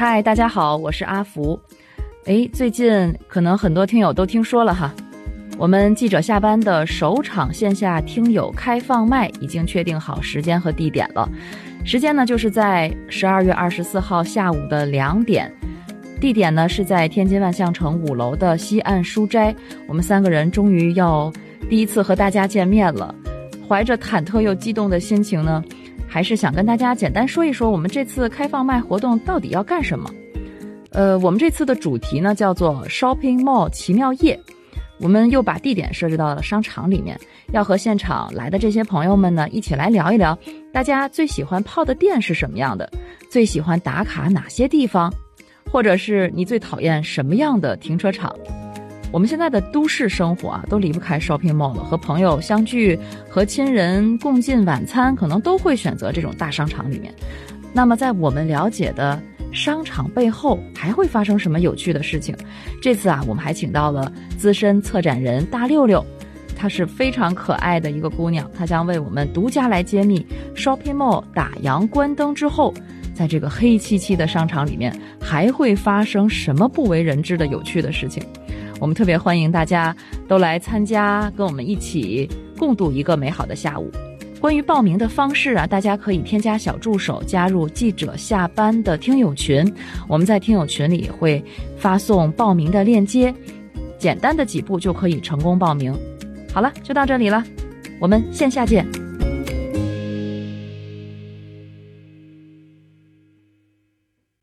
嗨，大家好，我是阿福。哎，最近可能很多听友都听说了哈，我们记者下班的首场线下听友开放麦已经确定好时间和地点了。时间呢，就是在十二月二十四号下午的两点，地点呢是在天津万象城五楼的西岸书斋。我们三个人终于要第一次和大家见面了，怀着忐忑又激动的心情呢。还是想跟大家简单说一说，我们这次开放麦活动到底要干什么？呃，我们这次的主题呢叫做 Shopping Mall 奇妙夜，我们又把地点设置到了商场里面，要和现场来的这些朋友们呢一起来聊一聊，大家最喜欢泡的店是什么样的，最喜欢打卡哪些地方，或者是你最讨厌什么样的停车场。我们现在的都市生活啊，都离不开 shopping mall 了。和朋友相聚，和亲人共进晚餐，可能都会选择这种大商场里面。那么，在我们了解的商场背后，还会发生什么有趣的事情？这次啊，我们还请到了资深策展人大六六，她是非常可爱的一个姑娘，她将为我们独家来揭秘 shopping mall 打烊关灯之后，在这个黑漆漆的商场里面，还会发生什么不为人知的有趣的事情。我们特别欢迎大家都来参加，跟我们一起共度一个美好的下午。关于报名的方式啊，大家可以添加小助手，加入记者下班的听友群。我们在听友群里会发送报名的链接，简单的几步就可以成功报名。好了，就到这里了，我们线下见。